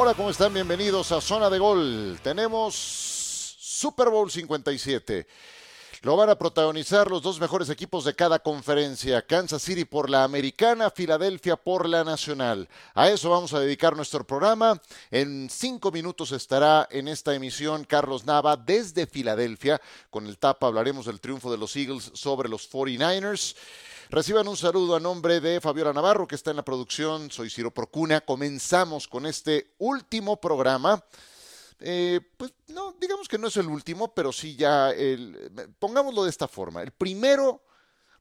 Hola, ¿cómo están? Bienvenidos a Zona de Gol. Tenemos Super Bowl 57. Lo van a protagonizar los dos mejores equipos de cada conferencia, Kansas City por la americana, Filadelfia por la nacional. A eso vamos a dedicar nuestro programa. En cinco minutos estará en esta emisión Carlos Nava desde Filadelfia. Con el tapa hablaremos del triunfo de los Eagles sobre los 49ers. Reciban un saludo a nombre de Fabiola Navarro, que está en la producción. Soy Ciro Procuna. Comenzamos con este último programa eh, pues no, digamos que no es el último, pero sí ya, el, pongámoslo de esta forma, el primero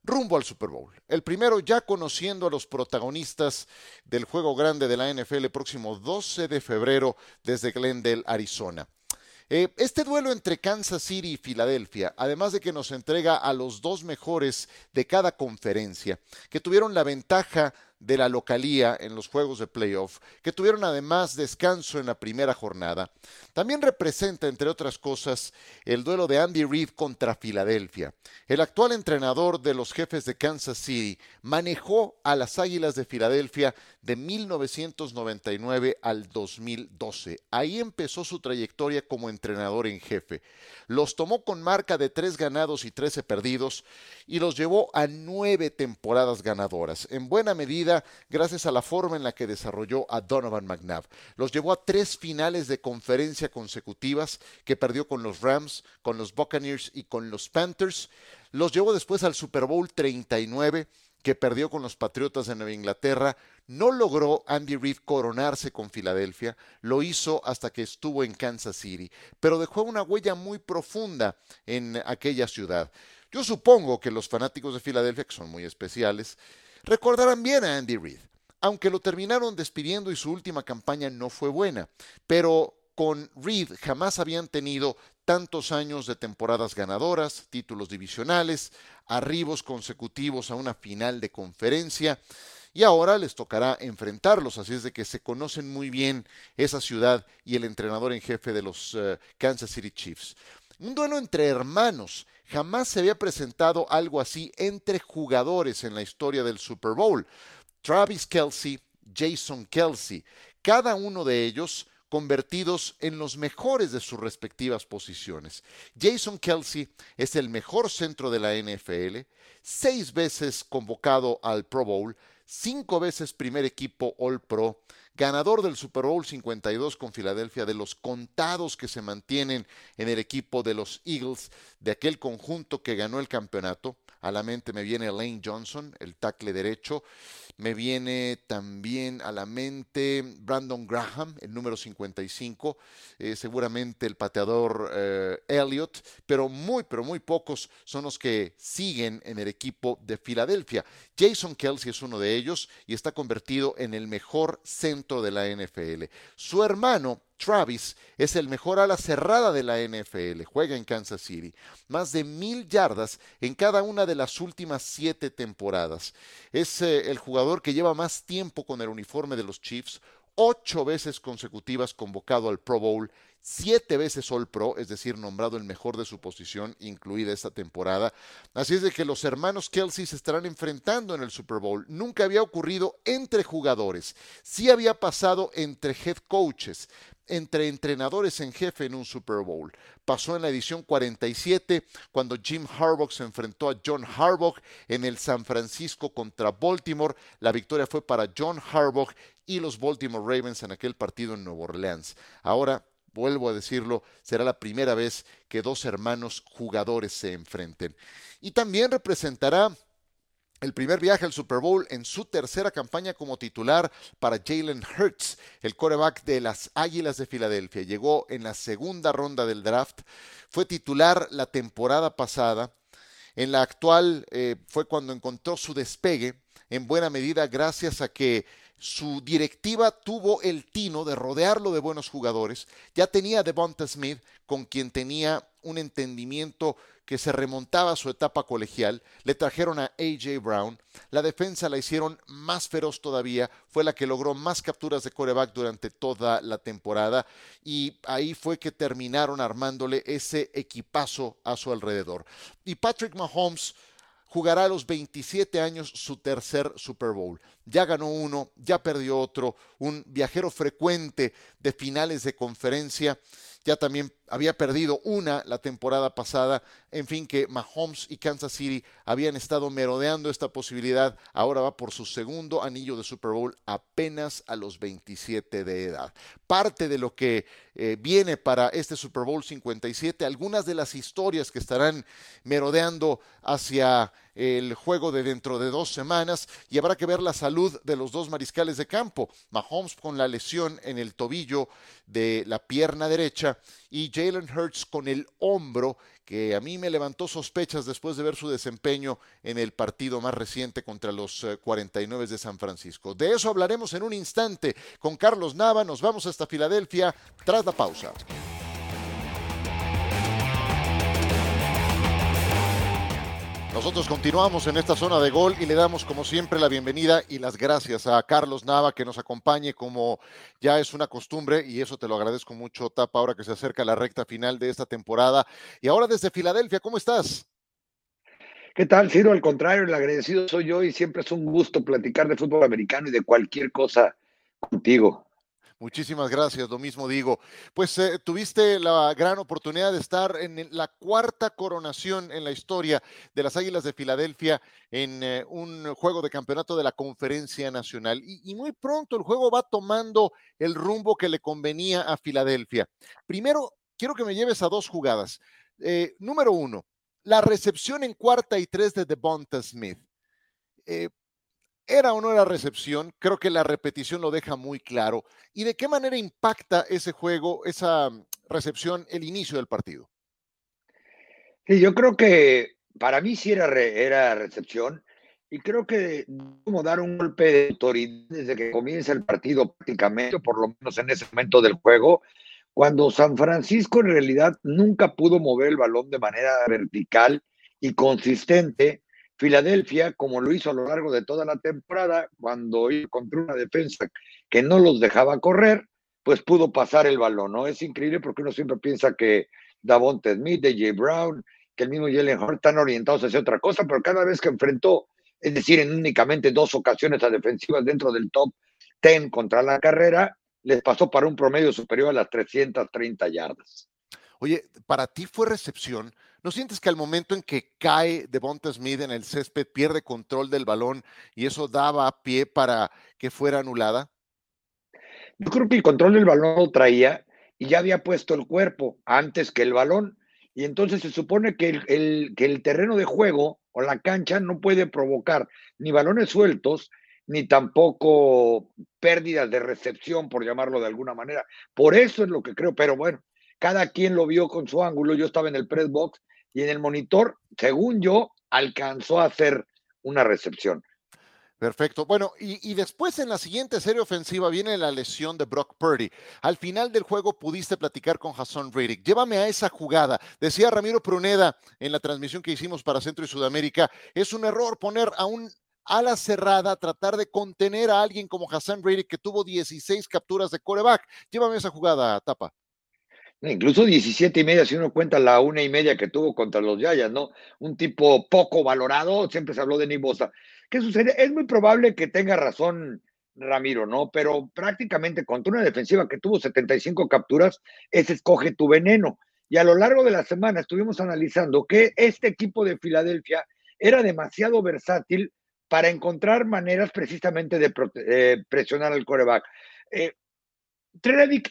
rumbo al Super Bowl. El primero ya conociendo a los protagonistas del juego grande de la NFL el próximo 12 de febrero desde Glendale, Arizona. Eh, este duelo entre Kansas City y Filadelfia, además de que nos entrega a los dos mejores de cada conferencia, que tuvieron la ventaja de la localía en los juegos de playoff, que tuvieron además descanso en la primera jornada. También representa, entre otras cosas, el duelo de Andy Reid contra Filadelfia. El actual entrenador de los jefes de Kansas City manejó a las Águilas de Filadelfia de 1999 al 2012. Ahí empezó su trayectoria como entrenador en jefe. Los tomó con marca de tres ganados y trece perdidos y los llevó a nueve temporadas ganadoras. En buena medida gracias a la forma en la que desarrolló a Donovan McNabb. Los llevó a tres finales de conferencia consecutivas que perdió con los Rams, con los Buccaneers y con los Panthers. Los llevó después al Super Bowl 39 que perdió con los Patriotas de Nueva Inglaterra. No logró Andy Reid coronarse con Filadelfia, lo hizo hasta que estuvo en Kansas City, pero dejó una huella muy profunda en aquella ciudad. Yo supongo que los fanáticos de Filadelfia, que son muy especiales, Recordarán bien a Andy Reid, aunque lo terminaron despidiendo y su última campaña no fue buena, pero con Reid jamás habían tenido tantos años de temporadas ganadoras, títulos divisionales, arribos consecutivos a una final de conferencia y ahora les tocará enfrentarlos, así es de que se conocen muy bien esa ciudad y el entrenador en jefe de los eh, Kansas City Chiefs. Un duelo entre hermanos. Jamás se había presentado algo así entre jugadores en la historia del Super Bowl. Travis Kelsey, Jason Kelsey, cada uno de ellos convertidos en los mejores de sus respectivas posiciones. Jason Kelsey es el mejor centro de la NFL, seis veces convocado al Pro Bowl, cinco veces primer equipo All Pro, ganador del Super Bowl 52 con Filadelfia, de los contados que se mantienen en el equipo de los Eagles, de aquel conjunto que ganó el campeonato. A la mente me viene Lane Johnson, el tackle derecho. Me viene también a la mente Brandon Graham, el número 55, eh, seguramente el pateador eh, Elliott, pero muy, pero muy pocos son los que siguen en el equipo de Filadelfia. Jason Kelsey es uno de ellos y está convertido en el mejor centro de la NFL. Su hermano Travis es el mejor ala cerrada de la NFL, juega en Kansas City, más de mil yardas en cada una de las últimas siete temporadas. Es eh, el jugador que lleva más tiempo con el uniforme de los Chiefs, ocho veces consecutivas convocado al Pro Bowl, siete veces All Pro, es decir, nombrado el mejor de su posición, incluida esta temporada. Así es de que los hermanos Kelsey se estarán enfrentando en el Super Bowl. Nunca había ocurrido entre jugadores, sí había pasado entre head coaches, entre entrenadores en jefe en un Super Bowl. Pasó en la edición 47 cuando Jim Harbaugh se enfrentó a John Harbaugh en el San Francisco contra Baltimore. La victoria fue para John Harbaugh y los Baltimore Ravens en aquel partido en Nueva Orleans. Ahora, vuelvo a decirlo, será la primera vez que dos hermanos jugadores se enfrenten. Y también representará el primer viaje al Super Bowl en su tercera campaña como titular para Jalen Hurts, el coreback de las Águilas de Filadelfia. Llegó en la segunda ronda del draft, fue titular la temporada pasada. En la actual eh, fue cuando encontró su despegue, en buena medida gracias a que su directiva tuvo el tino de rodearlo de buenos jugadores. Ya tenía a Devonta Smith, con quien tenía un entendimiento que se remontaba a su etapa colegial. Le trajeron a AJ Brown. La defensa la hicieron más feroz todavía. Fue la que logró más capturas de coreback durante toda la temporada. Y ahí fue que terminaron armándole ese equipazo a su alrededor. Y Patrick Mahomes jugará a los 27 años su tercer Super Bowl. Ya ganó uno, ya perdió otro, un viajero frecuente de finales de conferencia ya también había perdido una la temporada pasada. En fin, que Mahomes y Kansas City habían estado merodeando esta posibilidad. Ahora va por su segundo anillo de Super Bowl apenas a los 27 de edad. Parte de lo que eh, viene para este Super Bowl 57, algunas de las historias que estarán merodeando hacia el juego de dentro de dos semanas y habrá que ver la salud de los dos mariscales de campo. Mahomes con la lesión en el tobillo de la pierna derecha y Jalen Hurts con el hombro que a mí me levantó sospechas después de ver su desempeño en el partido más reciente contra los 49 eh, de San Francisco. De eso hablaremos en un instante con Carlos Nava. Nos vamos hasta Filadelfia tras la pausa. Nosotros continuamos en esta zona de gol y le damos como siempre la bienvenida y las gracias a Carlos Nava que nos acompañe como ya es una costumbre y eso te lo agradezco mucho, Tapa, ahora que se acerca la recta final de esta temporada. Y ahora desde Filadelfia, ¿cómo estás? ¿Qué tal, Ciro? Al contrario, el agradecido soy yo y siempre es un gusto platicar de fútbol americano y de cualquier cosa contigo. Muchísimas gracias, lo mismo digo. Pues eh, tuviste la gran oportunidad de estar en la cuarta coronación en la historia de las Águilas de Filadelfia en eh, un juego de campeonato de la Conferencia Nacional. Y, muy pronto el juego va tomando el rumbo que le convenía a Filadelfia. Primero, quiero que me lleves a dos jugadas. Eh, número uno, la recepción en cuarta y tres de Devonta Smith. ¿Era o no era recepción? Creo que la repetición lo deja muy claro. ¿Y de qué manera impacta ese juego, esa recepción, el inicio del partido? Sí, yo creo que para mí sí era, era recepción y creo que como dar un golpe de autoridad desde que comienza el partido prácticamente, por lo menos en ese momento del juego, cuando San Francisco en realidad nunca pudo mover el balón de manera vertical y consistente Filadelfia, como lo hizo a lo largo de toda la temporada, cuando encontró una defensa que no los dejaba correr, pues pudo pasar el balón, ¿no? Es increíble porque uno siempre piensa que Davonte Smith, DJ Brown, que el mismo Jalen Hurt están orientados hacia otra cosa, pero cada vez que enfrentó, es decir, en únicamente dos ocasiones a defensivas dentro del top 10 contra la carrera, les pasó para un promedio superior a las 330 yardas. Oye, para ti fue recepción ¿No sientes que al momento en que cae Devonta Smith en el césped pierde control del balón y eso daba pie para que fuera anulada? Yo creo que el control del balón lo traía y ya había puesto el cuerpo antes que el balón. Y entonces se supone que el, que el terreno de juego o la cancha no puede provocar ni balones sueltos, ni tampoco pérdidas de recepción, por llamarlo de alguna manera. Por eso es lo que creo, pero bueno, cada quien lo vio con su ángulo. Yo estaba en el press box y en el monitor, según yo, alcanzó a hacer una recepción. Perfecto. Bueno, y, después en la siguiente serie ofensiva viene la lesión de Brock Purdy. Al final del juego pudiste platicar con Hassan Riddick. Llévame a esa jugada. Decía Ramiro Pruneda en la transmisión que hicimos para Centro y Sudamérica, es un error poner a un ala cerrada, tratar de contener a alguien como Hassan Riddick que tuvo 16 capturas de coreback. Llévame a esa jugada, Tapa. Incluso 17 y media, si uno cuenta la una y media que tuvo contra los Yayas, ¿no? Un tipo poco valorado, siempre se habló de Nibosa. ¿Qué sucede? Es muy probable que tenga razón Ramiro, ¿no? Pero prácticamente contra una defensiva que tuvo 75 capturas, ese escoge tu veneno. Y a lo largo de la semana estuvimos analizando que este equipo de Filadelfia era demasiado versátil para encontrar maneras precisamente de eh, presionar al coreback. Eh,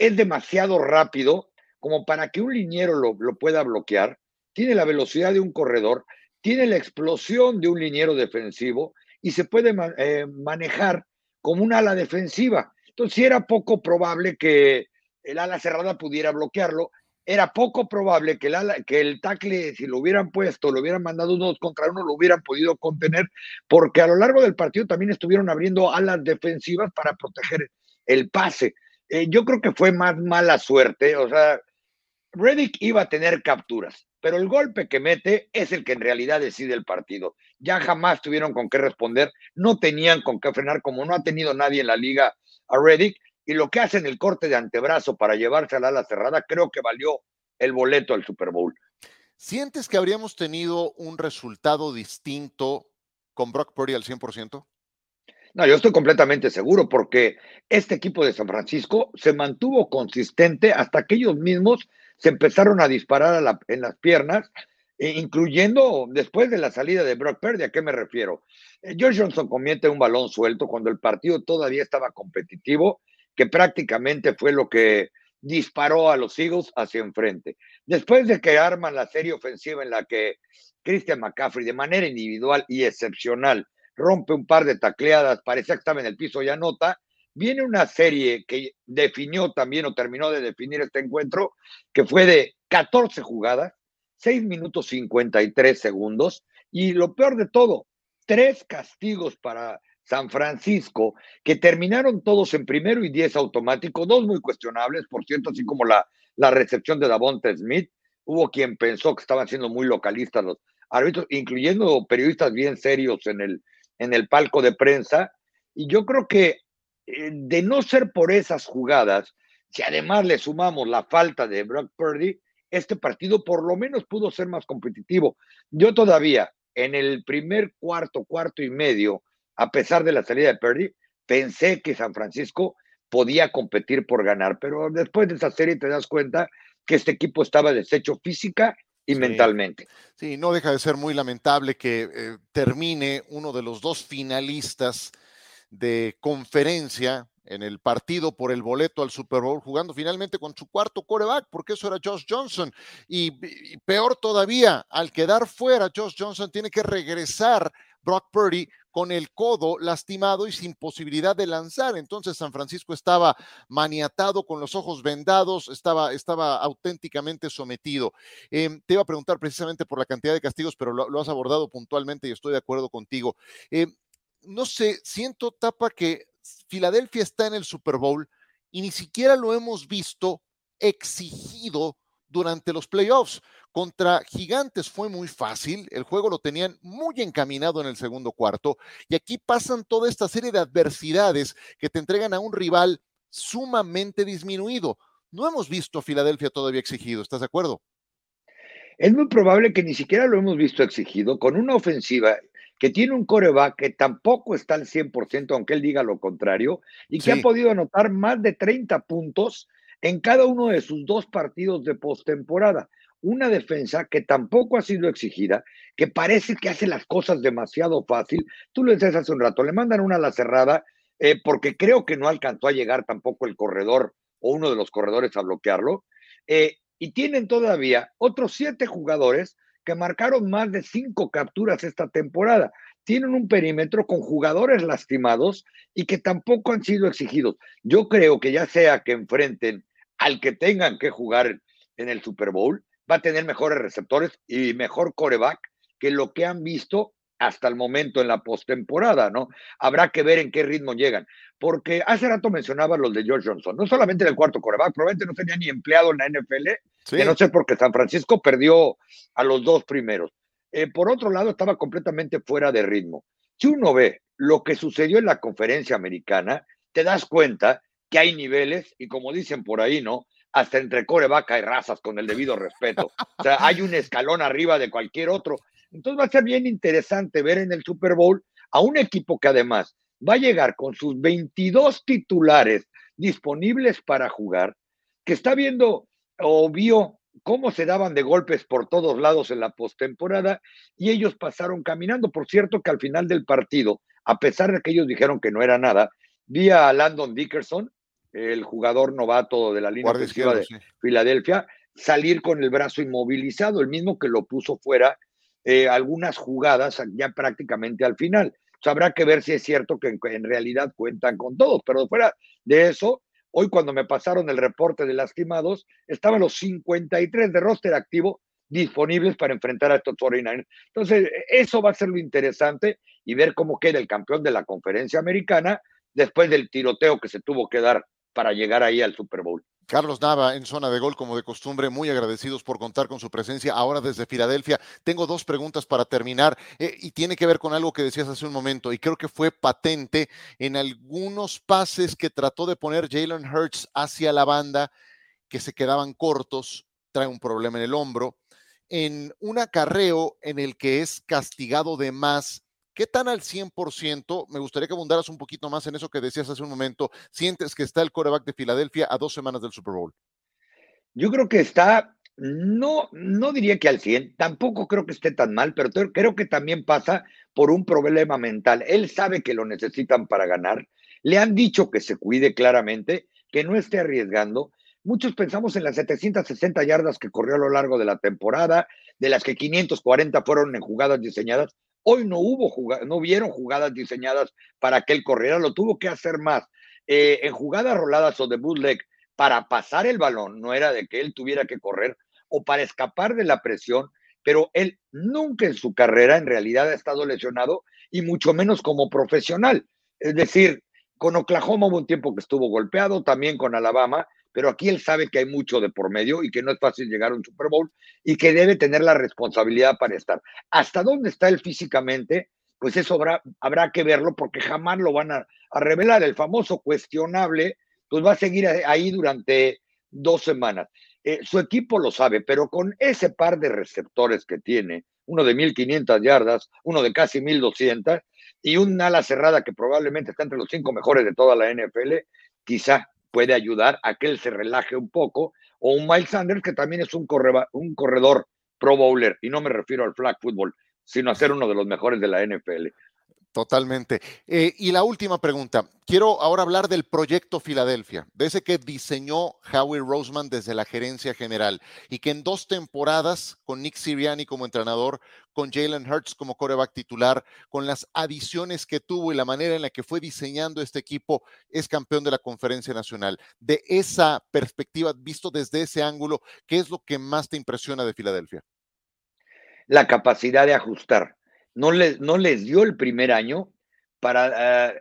es demasiado rápido como para que un liniero lo, pueda bloquear, tiene la velocidad de un corredor, tiene la explosión de un liniero defensivo y se puede eh, manejar como un ala defensiva. Entonces, si era poco probable que el ala cerrada pudiera bloquearlo, era poco probable que el, ala, que el tackle, si lo hubieran puesto, lo hubieran mandado unos contra uno, lo hubieran podido contener, porque a lo largo del partido también estuvieron abriendo alas defensivas para proteger el pase. Eh, yo creo que fue más mala suerte, o sea, Reddick iba a tener capturas, pero el golpe que mete es el que en realidad decide el partido. Ya jamás tuvieron con qué responder, no tenían con qué frenar, como no ha tenido nadie en la liga a Reddick, y lo que hacen el corte de antebrazo para llevarse al ala cerrada, creo que valió el boleto al Super Bowl. ¿Sientes que habríamos tenido un resultado distinto con Brock Purdy al 100%? No, yo estoy completamente seguro porque este equipo de San Francisco se mantuvo consistente hasta que ellos mismos se empezaron a disparar en las piernas, e incluyendo después de la salida de Brock Purdy. ¿A qué me refiero? Eh, George Johnson comete un balón suelto cuando el partido todavía estaba competitivo, que prácticamente fue lo que disparó a los Eagles hacia enfrente. Después de que arman la serie ofensiva en la que Christian McCaffrey de manera individual y excepcional rompe un par de tacleadas, parecía que estaba en el piso y anota, viene una serie que definió también o terminó de definir este encuentro, que fue de 14 jugadas, 6 minutos 53 segundos, y lo peor de todo, tres castigos para San Francisco, que terminaron todos en primero y diez automático, dos muy cuestionables, por cierto, así como la, la recepción de Davonte Smith. Hubo quien pensó que estaban siendo muy localistas los árbitros, incluyendo periodistas bien serios en el, en el palco de prensa. Y yo creo que eh, de no ser por esas jugadas, si además le sumamos la falta de Brock Purdy, este partido por lo menos pudo ser más competitivo. Yo todavía, en el primer cuarto, cuarto y medio, a pesar de la salida de Purdy, pensé que San Francisco podía competir por ganar, pero después de esa serie te das cuenta que este equipo estaba deshecho física y mentalmente. Sí, no deja de ser muy lamentable que eh, termine uno de los dos finalistas de conferencia en el partido por el boleto al Super Bowl, jugando finalmente con su cuarto coreback, porque eso era Josh Johnson. Y, peor todavía, al quedar fuera, Josh Johnson tiene que regresar Brock Purdy con el codo lastimado y sin posibilidad de lanzar. Entonces San Francisco estaba maniatado con los ojos vendados, estaba, estaba auténticamente sometido. Em, te iba a preguntar precisamente por la cantidad de castigos, pero lo, has abordado puntualmente y estoy de acuerdo contigo. Em, no sé, siento, Tapa, que Filadelfia está en el Super Bowl y ni siquiera lo hemos visto exigido durante los playoffs. Contra Gigantes fue muy fácil, el juego lo tenían muy encaminado en el segundo cuarto y aquí pasan toda esta serie de adversidades que te entregan a un rival sumamente disminuido. No hemos visto a Filadelfia todavía exigido, ¿estás de acuerdo? Es muy probable que ni siquiera lo hemos visto exigido con una ofensiva que tiene un coreback que tampoco está al 100%, aunque él diga lo contrario, y que ha podido anotar más de 30 puntos en cada uno de sus dos partidos de postemporada una defensa que tampoco ha sido exigida, que parece que hace las cosas demasiado fácil. Tú lo decías hace un rato, le mandan una a la cerrada eh, porque creo que no alcanzó a llegar tampoco el corredor o uno de los corredores a bloquearlo. Eh, y tienen todavía otros siete jugadores que marcaron más de cinco capturas esta temporada. Tienen un perímetro con jugadores lastimados y que tampoco han sido exigidos. Yo creo que ya sea que enfrenten al que tengan que jugar en el Super Bowl, va a tener mejores receptores y mejor coreback que lo que han visto hasta el momento en la postemporada, ¿no? Habrá que ver en qué ritmo llegan. Porque hace rato mencionaba los de George Johnson, no solamente en el cuarto coreback, probablemente no tenía ni empleado en la NFL, que no sé por qué San Francisco perdió a los dos primeros. Eh, por otro lado, estaba completamente fuera de ritmo. Si uno ve lo que sucedió en la conferencia americana, te das cuenta que hay niveles y como dicen por ahí, ¿no? hasta entre corebaca y razas, con el debido respeto. O sea, hay un escalón arriba de cualquier otro. Entonces va a ser bien interesante ver en el Super Bowl a un equipo que además va a llegar con sus 22 titulares disponibles para jugar, que está viendo o vio cómo se daban de golpes por todos lados en la postemporada y ellos pasaron caminando. Por cierto, que al final del partido, a pesar de que ellos dijeron que no era nada, vi a Landon Dickerson el jugador novato de la línea ofensiva de Filadelfia, salir con el brazo inmovilizado, el mismo que lo puso fuera eh, algunas jugadas ya prácticamente al final. habrá que ver si es cierto que en, realidad cuentan con todos, pero fuera de eso, hoy cuando me pasaron el reporte de lastimados, estaban los 53 de roster activo disponibles para enfrentar a estos 49 Entonces, eso va a ser lo interesante y ver cómo queda el campeón de la conferencia americana después del tiroteo que se tuvo que dar para llegar ahí al Super Bowl. Carlos Nava en zona de gol, como de costumbre, muy agradecidos por contar con su presencia ahora desde Filadelfia. Tengo dos preguntas para terminar eh, y tiene que ver con algo que decías hace un momento y creo que fue patente en algunos pases que trató de poner Jalen Hurts hacia la banda que se quedaban cortos, trae un problema en el hombro en un acarreo en el que es castigado de más. ¿Qué tan al 100%? Me gustaría que abundaras un poquito más en eso que decías hace un momento. ¿Sientes que está el coreback de Filadelfia a dos semanas del Super Bowl? Yo creo que está no, no diría que al 100, tampoco creo que esté tan mal, pero creo que también pasa por un problema mental. Él sabe que lo necesitan para ganar, le han dicho que se cuide claramente, que no esté arriesgando. Muchos pensamos en las 760 yardas que corrió a lo largo de la temporada, de las que 540 fueron en jugadas diseñadas. Hoy no hubo no vieron jugadas diseñadas para que él corriera, lo tuvo que hacer más. Eh, en jugadas roladas o de bootleg para pasar el balón, no era de que él tuviera que correr, o para escapar de la presión, pero él nunca en su carrera en realidad ha estado lesionado y mucho menos como profesional. Es decir, con Oklahoma hubo un tiempo que estuvo golpeado, también con Alabama, pero aquí él sabe que hay mucho de por medio y que no es fácil llegar a un Super Bowl y que debe tener la responsabilidad para estar. ¿Hasta dónde está él físicamente? Pues eso habrá, que verlo porque jamás lo van a, a revelar. El famoso cuestionable, pues va a seguir ahí durante dos semanas. Eh, su equipo lo sabe, pero con ese par de receptores que tiene, uno de 1500 yardas, uno de casi 1200 y un ala cerrada que probablemente está entre los cinco mejores de toda la NFL, quizá puede ayudar a que él se relaje un poco, o un Miles Sanders que también es un, un corredor pro bowler, y no me refiero al flag football, sino a ser uno de los mejores de la NFL. Totalmente. Eh, y la última pregunta. Quiero ahora hablar del proyecto Filadelfia, de ese que diseñó Howie Roseman desde la gerencia general y que en dos temporadas, con Nick Siriani como entrenador, con Jalen Hurts como coreback titular, con las adiciones que tuvo y la manera en la que fue diseñando este equipo, es campeón de la conferencia nacional. De esa perspectiva, visto desde ese ángulo, ¿qué es lo que más te impresiona de Filadelfia? La capacidad de ajustar no les, no les dio el primer año para eh,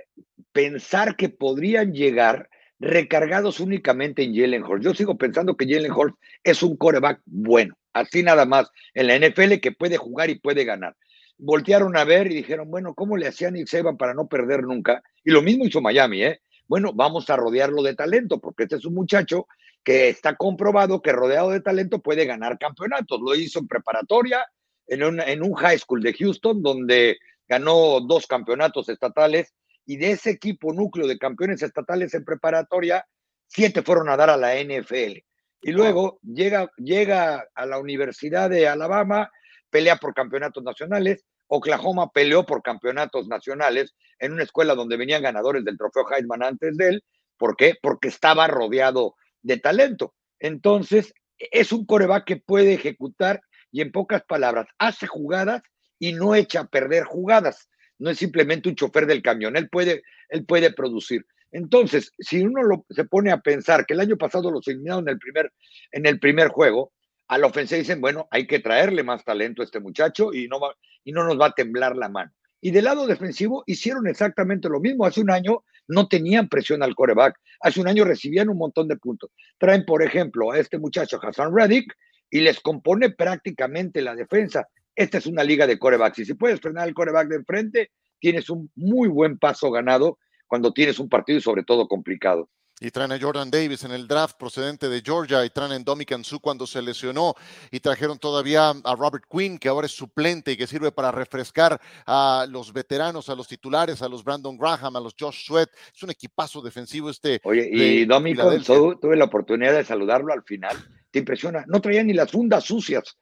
pensar que podrían llegar recargados únicamente en Jalen Hurts. Yo sigo pensando que Jalen Hurts es un coreback bueno, así nada más, en la NFL que puede jugar y puede ganar. Voltearon a ver y dijeron, bueno, ¿cómo le hacían Nick Saban para no perder nunca? Y lo mismo hizo Miami, ¿eh? Bueno, vamos a rodearlo de talento, porque este es un muchacho que está comprobado que rodeado de talento puede ganar campeonatos. Lo hizo en preparatoria, en un, high school de Houston, donde ganó dos campeonatos estatales y de ese equipo núcleo de campeones estatales en preparatoria, siete fueron a dar a la NFL. Y luego llega, llega a la Universidad de Alabama, pelea por campeonatos nacionales. Oklahoma peleó por campeonatos nacionales en una escuela donde venían ganadores del trofeo Heisman antes de él. ¿Por qué? Porque estaba rodeado de talento. Entonces, es un coreback que puede ejecutar y en pocas palabras, hace jugadas y no echa a perder jugadas. No es simplemente un chofer del camión, él puede, él puede producir. Entonces, si uno se pone a pensar que el año pasado los eliminaron en el primer, en el primer juego, a la ofensa dicen, bueno, hay que traerle más talento a este muchacho y no, va, y no nos va a temblar la mano. Y del lado defensivo hicieron exactamente lo mismo. Hace un año no tenían presión al coreback. Hace un año recibían un montón de puntos. Traen, por ejemplo, a este muchacho Hassan Reddick, y les compone prácticamente la defensa. Esta es una liga de corebacks y si puedes frenar el coreback de enfrente, tienes un muy buen paso ganado cuando tienes un partido y sobre todo complicado. Y traen a Jordan Davis en el draft procedente de Georgia y traen a Dominican Su cuando se lesionó y trajeron todavía a Robert Quinn que ahora es suplente y que sirve para refrescar a los veteranos, a los titulares, a los Brandon Graham, a los Josh Sweat. Es un equipazo defensivo este. Oye, y Dominican Su tuve la oportunidad de saludarlo al final te impresiona. No traía ni las fundas sucias.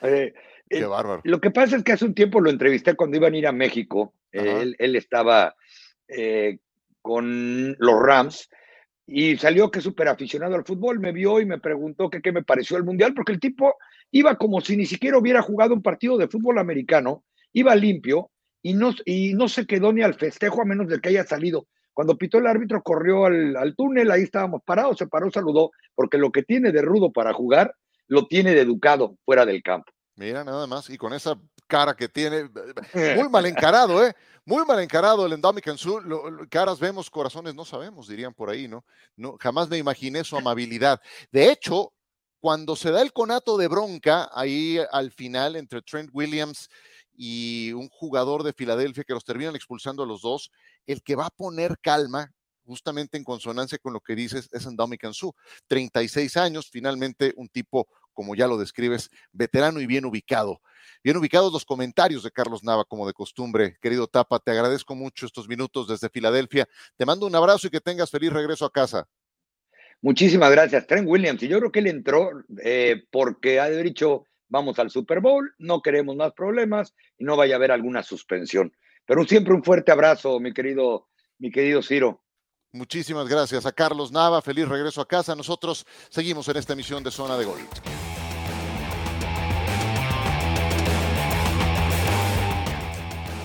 Eh, Qué eh, bárbaro. Lo que pasa es que hace un tiempo lo entrevisté cuando iban a ir a México. él, estaba eh, con los Rams y salió que súper aficionado al fútbol. Me vio y me preguntó qué me pareció el Mundial, porque el tipo iba como si ni siquiera hubiera jugado un partido de fútbol americano, iba limpio y no, y no se quedó ni al festejo a menos de que haya salido. Cuando pitó el árbitro, corrió al, túnel, ahí estábamos parados, se paró, saludó, porque lo que tiene de rudo para jugar, lo tiene de educado fuera del campo. Mira, nada más, y con esa cara que tiene, muy mal encarado, ¿eh? Muy mal encarado el Endemic en su, caras vemos, corazones no sabemos, dirían por ahí, ¿no? no jamás me imaginé su amabilidad. De hecho, cuando se da el conato de bronca ahí al final entre Trent Williams y un jugador de Filadelfia que los terminan expulsando a los dos, el que va a poner calma, justamente en consonancia con lo que dices, es Andami Kansu. 36 años, finalmente un tipo como ya lo describes, veterano y bien ubicado. Bien ubicados los comentarios de Carlos Nava, como de costumbre. Querido Tapa, te agradezco mucho estos minutos desde Filadelfia. Te mando un abrazo y que tengas feliz regreso a casa. Muchísimas gracias, Trent Williams. Y yo creo que él entró eh, porque ha dicho, vamos al Super Bowl, no queremos más problemas y no vaya a haber alguna suspensión. Pero siempre un fuerte abrazo, mi querido, mi querido Ciro. Muchísimas gracias a Carlos Nava. Feliz regreso a casa. Nosotros seguimos en esta emisión de Zona de Gol.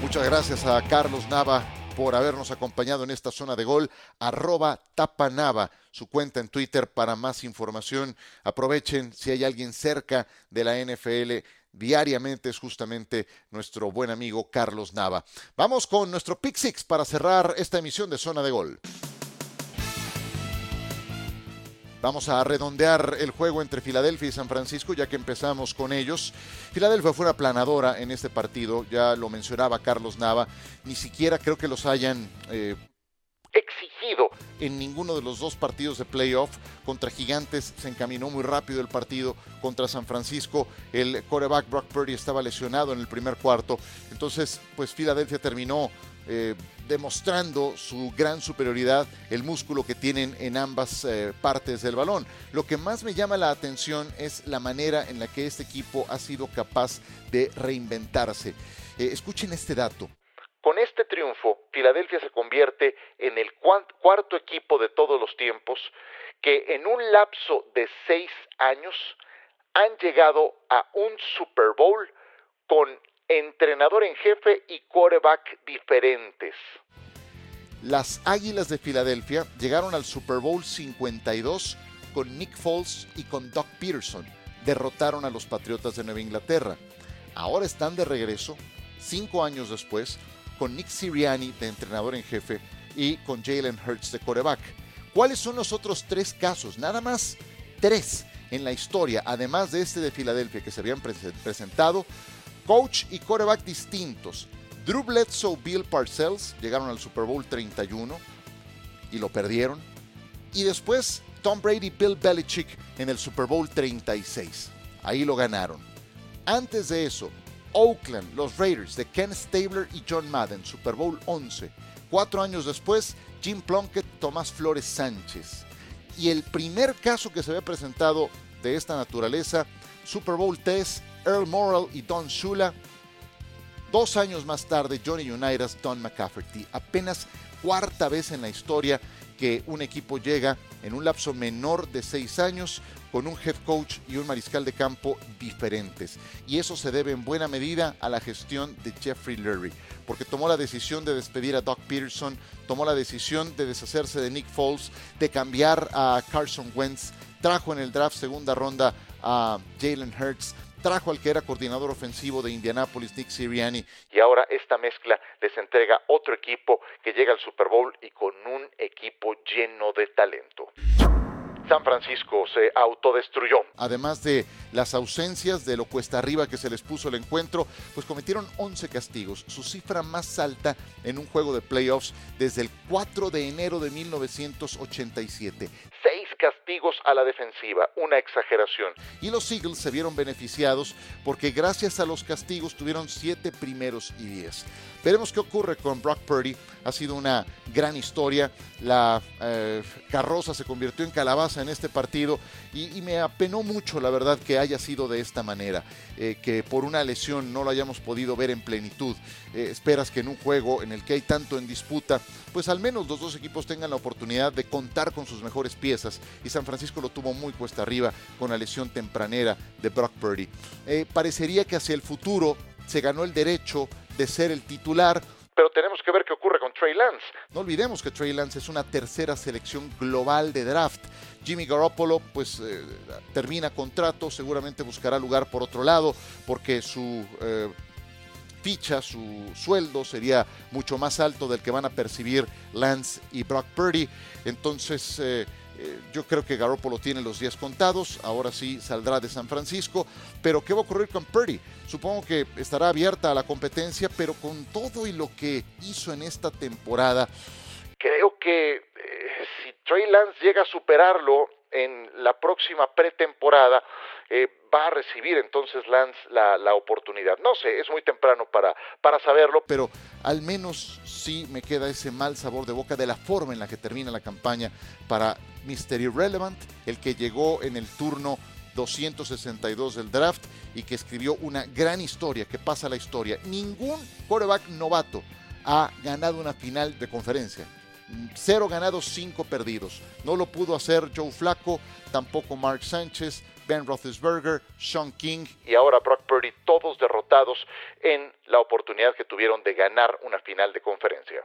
Muchas gracias a Carlos Nava por habernos acompañado en esta zona de gol. Arroba tapanava, su cuenta en Twitter para más información. Aprovechen si hay alguien cerca de la NFL diariamente es justamente nuestro buen amigo Carlos Nava. Vamos con nuestro Pick para cerrar esta emisión de Zona de Gol. Vamos a redondear el juego entre Filadelfia y San Francisco, ya que empezamos con ellos. Filadelfia fue una planadora en este partido, ya lo mencionaba Carlos Nava, ni siquiera creo que los hayan eh, exigido en ninguno de los dos partidos de playoff. Contra Gigantes se encaminó muy rápido el partido. Contra San Francisco el quarterback Brock Purdy estaba lesionado en el primer cuarto. Entonces, pues Filadelfia terminó eh, demostrando su gran superioridad, el músculo que tienen en ambas eh, partes del balón. Lo que más me llama la atención es la manera en la que este equipo ha sido capaz de reinventarse. Eh, escuchen este dato. Con este triunfo, Filadelfia se convierte en el cuarto equipo de todos los tiempos que en un lapso de seis años han llegado a un Super Bowl con entrenador en jefe y quarterback diferentes. Las Águilas de Filadelfia llegaron al Super Bowl 52 con Nick Foles y con Doug Peterson. Derrotaron a los Patriotas de Nueva Inglaterra. Ahora están de regreso, cinco años después, con Nick Sirianni de entrenador en jefe y con Jalen Hurts de quarterback. ¿Cuáles son los otros tres casos? Nada más tres en la historia, además de este de Filadelfia que se habían presentado, coach y quarterback distintos. Drew Bledsoe, Bill Parcells llegaron al Super Bowl 31 y lo perdieron. Y después Tom Brady, Bill Belichick en el Super Bowl 36. Ahí lo ganaron. Antes de eso, Oakland, los Raiders de Ken Stabler y John Madden, Super Bowl 11. Cuatro años después, Jim Plunkett, Tomás Flores Sánchez. Y el primer caso que se había presentado de esta naturaleza, Super Bowl 3, Earl Morrell y Don Shula. Dos años más tarde, Johnny Unitas, Don McCafferty. Apenas cuarta vez en la historia que un equipo llega en un lapso menor de seis años con un head coach y un mariscal de campo diferentes. Y eso se debe en buena medida a la gestión de Jeffrey Lurie, porque tomó la decisión de despedir a Doc Peterson, tomó la decisión de deshacerse de Nick Foles, de cambiar a Carson Wentz, trajo en el draft segunda ronda a Jalen Hurts, trajo al que era coordinador ofensivo de Indianapolis, Nick Sirianni, y ahora esta mezcla les entrega otro equipo que llega al Super Bowl y con un equipo lleno de talento. San Francisco se autodestruyó. Además de las ausencias de lo cuesta arriba que se les puso el encuentro, pues cometieron 11 castigos, su cifra más alta en un juego de playoffs desde el 4 de enero de 1987 castigos a la defensiva, una exageración. Y los Eagles se vieron beneficiados porque gracias a los castigos tuvieron siete primeros y diez. Veremos qué ocurre con Brock Purdy. Ha sido una gran historia. La eh, carroza se convirtió en calabaza en este partido y, me apenó mucho, la verdad, que haya sido de esta manera. Eh, que por una lesión no lo hayamos podido ver en plenitud. Eh, esperas que en un juego en el que hay tanto en disputa, pues al menos los dos equipos tengan la oportunidad de contar con sus mejores piezas. Y San Francisco lo tuvo muy cuesta arriba con la lesión tempranera de Brock Purdy. parecería que hacia el futuro se ganó el derecho de ser el titular. Pero tenemos que ver qué ocurre con Trey Lance. No olvidemos que Trey Lance es una tercera selección global de draft. Jimmy Garoppolo pues eh, termina contrato, seguramente buscará lugar por otro lado porque su eh, ficha, su sueldo sería mucho más alto del que van a percibir Lance y Brock Purdy. Entonces eh, eh, yo creo que Garoppolo tiene los días contados, ahora sí saldrá de San Francisco, pero ¿qué va a ocurrir con Purdy? Supongo que estará abierta a la competencia, pero con todo y lo que hizo en esta temporada, creo que eh, si Trey Lance llega a superarlo, en la próxima pretemporada eh, va a recibir entonces Lance la, oportunidad. No sé, es muy temprano para, para saberlo. Pero al menos sí me queda ese mal sabor de boca de la forma en la que termina la campaña para Mr. Irrelevant, el que llegó en el turno 262 del draft y que escribió una gran historia, que pasa la historia. Ningún quarterback novato ha ganado una final de conferencia. Cero ganados, cinco perdidos. No lo pudo hacer Joe Flaco, tampoco Mark Sánchez, Ben Roethlisberger, Sean King y ahora Brock Purdy, todos derrotados en la oportunidad que tuvieron de ganar una final de conferencia.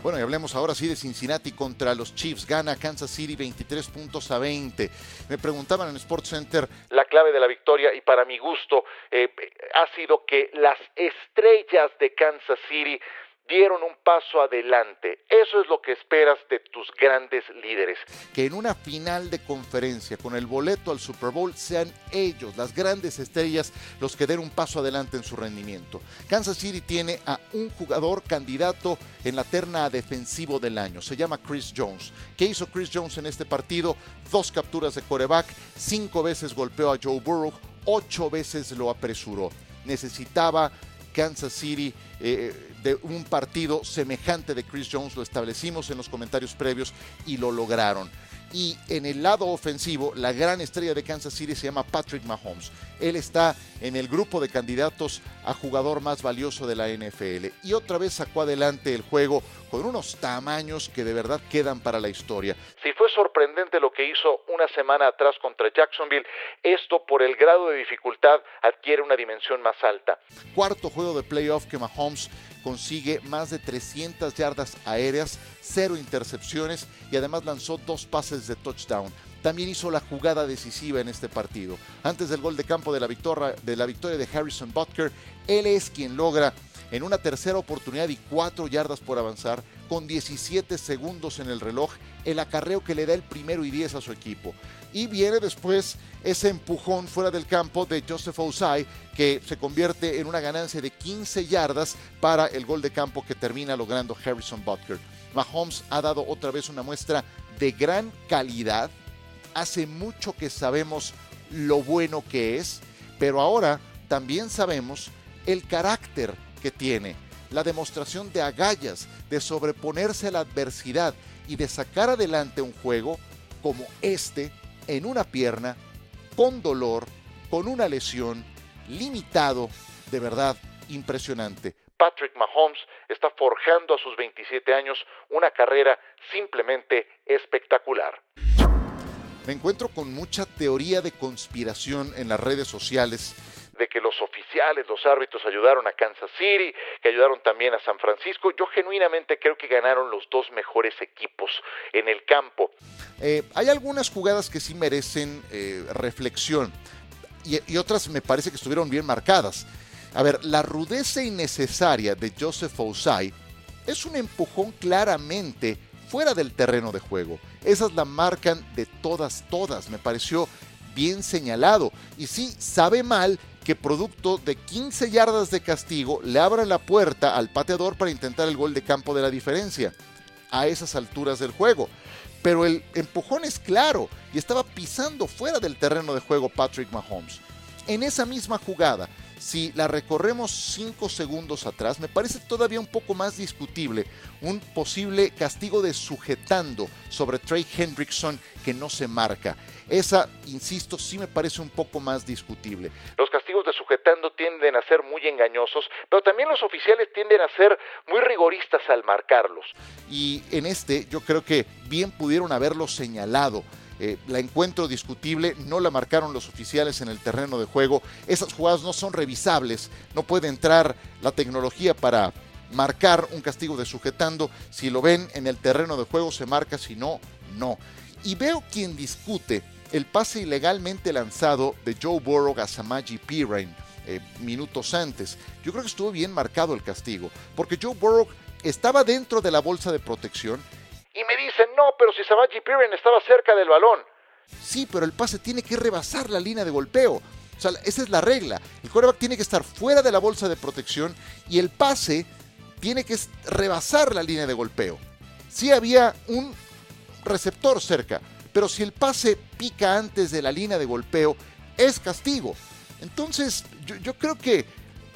Bueno, y hablemos ahora sí de Cincinnati contra los Chiefs. Gana Kansas City 23 puntos a 20. Me preguntaban en Sports Center la clave de la victoria y para mi gusto eh, ha sido que las estrellas de Kansas City dieron un paso adelante. Eso es lo que esperas de tus grandes líderes. Que en una final de conferencia con el boleto al Super Bowl sean ellos, las grandes estrellas, los que den un paso adelante en su rendimiento. Kansas City tiene a un jugador candidato en la terna defensivo del año. Se llama Chris Jones. ¿Qué hizo Chris Jones en este partido? Dos capturas de coreback, cinco veces golpeó a Joe Burrow, ocho veces lo apresuró. Necesitaba Kansas City eh, de un partido semejante de Chris Jones, lo establecimos en los comentarios previos y lo lograron. Y en el lado ofensivo, la gran estrella de Kansas City se llama Patrick Mahomes. Él está en el grupo de candidatos a jugador más valioso de la NFL. Y otra vez sacó adelante el juego con unos tamaños que de verdad quedan para la historia. Si fue sorprendente lo que hizo una semana atrás contra Jacksonville, esto por el grado de dificultad adquiere una dimensión más alta. Cuarto juego de playoff que Mahomes consigue más de 300 yardas aéreas, cero intercepciones y además lanzó dos pases de touchdown. También hizo la jugada decisiva en este partido. Antes del gol de campo de la victoria de, la victoria de Harrison Butker, él es quien logra en una tercera oportunidad y cuatro yardas por avanzar, con 17 segundos en el reloj, el acarreo que le da el primero y 10 a su equipo. Y viene después ese empujón fuera del campo de Joseph Osai, que se convierte en una ganancia de 15 yardas para el gol de campo que termina logrando Harrison Butker. Mahomes ha dado otra vez una muestra de gran calidad. Hace mucho que sabemos lo bueno que es, pero ahora también sabemos el carácter que tiene, la demostración de agallas, de sobreponerse a la adversidad y de sacar adelante un juego como este en una pierna, con dolor, con una lesión, limitado, de verdad impresionante. Patrick Mahomes está forjando a sus 27 años una carrera simplemente espectacular. Me encuentro con mucha teoría de conspiración en las redes sociales de que los oficiales, los árbitros ayudaron a Kansas City, que ayudaron también a San Francisco. Yo genuinamente creo que ganaron los dos mejores equipos en el campo. Eh, hay algunas jugadas que sí merecen eh, reflexión y, otras me parece que estuvieron bien marcadas. A ver, la rudeza innecesaria de Joseph Osai es un empujón claramente fuera del terreno de juego. Esas la marcan de todas, todas. Me pareció bien señalado. Y sí, sabe mal que producto de 15 yardas de castigo le abran la puerta al pateador para intentar el gol de campo de la diferencia a esas alturas del juego. Pero el empujón es claro y estaba pisando fuera del terreno de juego Patrick Mahomes. En esa misma jugada, si la recorremos 5 segundos atrás, me parece todavía un poco más discutible un posible castigo de sujetando sobre Trey Hendrickson que no se marca. Esa, insisto, sí me parece un poco más discutible. De sujetando tienden a ser muy engañosos, pero también los oficiales tienden a ser muy rigoristas al marcarlos. Y en este yo creo que bien pudieron haberlo señalado. Eh, la encuentro discutible, no la marcaron los oficiales en el terreno de juego. Esas jugadas no son revisables, no puede entrar la tecnología para marcar un castigo de sujetando. Si lo ven en el terreno de juego se marca, si no, no. Y veo quien discute el pase ilegalmente lanzado de Joe Burrow a Samaji Pirine eh, minutos antes. Yo creo que estuvo bien marcado el castigo, porque Joe Burrow estaba dentro de la bolsa de protección y me dicen, no, pero si Samaji Pirine estaba cerca del balón. Sí, pero el pase tiene que rebasar la línea de golpeo. O sea, esa es la regla. El quarterback tiene que estar fuera de la bolsa de protección y el pase tiene que rebasar la línea de golpeo. Sí había un receptor cerca, pero si el pase pica antes de la línea de golpeo, es castigo. Entonces, yo, creo que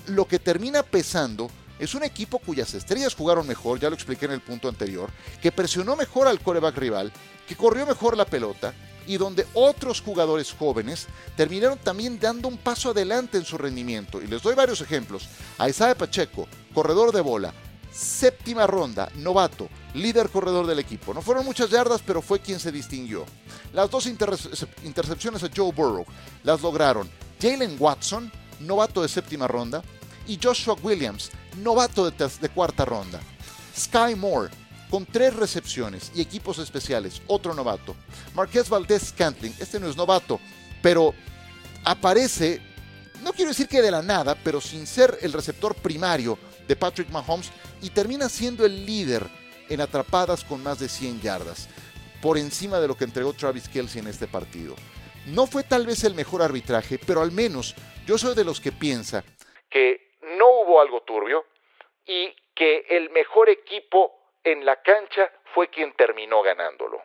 lo que termina pesando es un equipo cuyas estrellas jugaron mejor, ya lo expliqué en el punto anterior, que presionó mejor al coreback rival, que corrió mejor la pelota y donde otros jugadores jóvenes terminaron también dando un paso adelante en su rendimiento. Y les doy varios ejemplos. A Isaiah Pacheco, corredor de bola, séptima ronda, novato, líder corredor del equipo. No fueron muchas yardas, pero fue quien se distinguió. Las dos intercepciones a Joe Burrow las lograron Jalen Watson, novato de séptima ronda, y Joshua Williams, novato de, cuarta ronda. Sky Moore, con tres recepciones y equipos especiales, otro novato. Marquez Valdez Scantling, este no es novato, pero aparece, no quiero decir que de la nada, pero sin ser el receptor primario de Patrick Mahomes y termina siendo el líder en atrapadas con más de 100 yardas, por encima de lo que entregó Travis Kelsey en este partido. No fue tal vez el mejor arbitraje, pero al menos yo soy de los que piensa que no hubo algo turbio y que el mejor equipo en la cancha fue quien terminó ganándolo.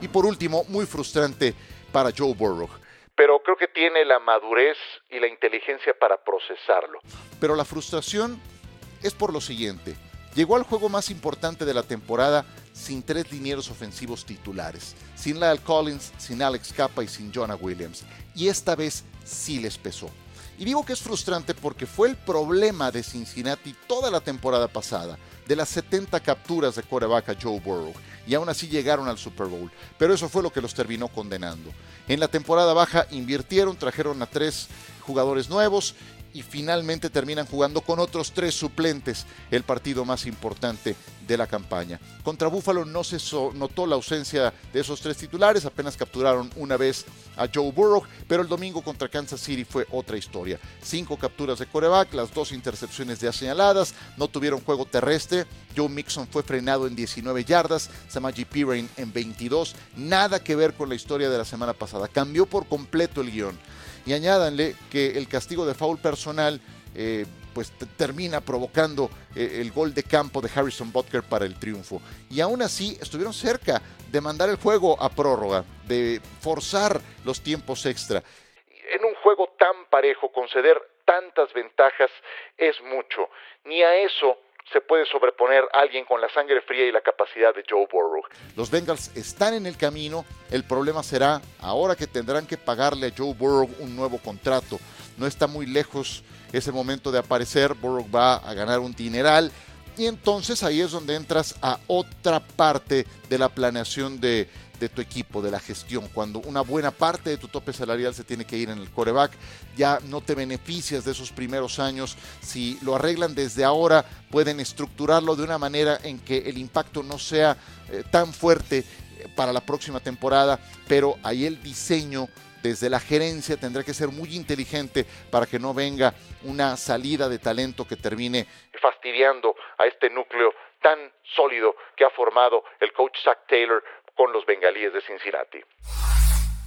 Y por último, muy frustrante para Joe Burrow. Pero creo que tiene la madurez y la inteligencia para procesarlo. Pero la frustración es por lo siguiente. Llegó al juego más importante de la temporada sin tres linieros ofensivos titulares, sin Lyle Collins, sin Alex Capa y sin Jonah Williams. Y esta vez sí les pesó. Y digo que es frustrante porque fue el problema de Cincinnati toda la temporada pasada, de las 70 capturas de coreback a Joe Burrow, y aún así llegaron al Super Bowl. Pero eso fue lo que los terminó condenando. En la temporada baja invirtieron, trajeron a tres jugadores nuevos y finalmente terminan jugando con otros tres suplentes el partido más importante de la campaña. Contra Buffalo no se notó la ausencia de esos tres titulares, apenas capturaron una vez a Joe Burrow, pero el domingo contra Kansas City fue otra historia. Cinco capturas de coreback, las dos intercepciones de señaladas, no tuvieron juego terrestre, Joe Mixon fue frenado en 19 yardas, Samaji Piran en 22, nada que ver con la historia de la semana pasada, cambió por completo el guion. Y añádanle que el castigo de foul personal eh, pues termina provocando eh, el gol de campo de Harrison Butker para el triunfo. Y aún así estuvieron cerca de mandar el juego a prórroga, de forzar los tiempos extra. En un juego tan parejo, conceder tantas ventajas es mucho. Ni a eso se puede sobreponer alguien con la sangre fría y la capacidad de Joe Burrow. Los Bengals están en el camino, el problema será ahora que tendrán que pagarle a Joe Burrow un nuevo contrato. No está muy lejos ese momento de aparecer, Burrow va a ganar un dineral y entonces ahí es donde entras a otra parte de la planeación de, de tu equipo, de la gestión. Cuando una buena parte de tu tope salarial se tiene que ir en el coreback, ya no te beneficias de esos primeros años. Si lo arreglan desde ahora, pueden estructurarlo de una manera en que el impacto no sea eh, tan fuerte eh, para la próxima temporada, pero ahí el diseño desde la gerencia tendrá que ser muy inteligente para que no venga una salida de talento que termine fastidiando a este núcleo tan sólido que ha formado el coach Zach Taylor con los bengalíes de Cincinnati.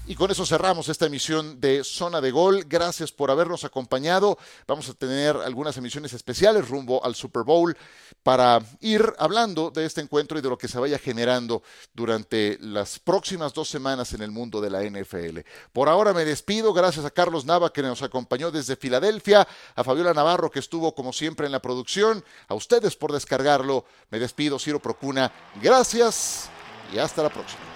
Y con eso cerramos esta emisión de Zona de Gol. Gracias por habernos acompañado. Vamos a tener algunas emisiones especiales rumbo al Super Bowl para ir hablando de este encuentro y de lo que se vaya generando durante las próximas dos semanas en el mundo de la NFL. Por ahora me despido. Gracias a Carlos Nava que nos acompañó desde Filadelfia, a Fabiola Navarro que estuvo como siempre en la producción, a ustedes por descargarlo. Me despido, Ciro Procuna. Gracias y hasta la próxima.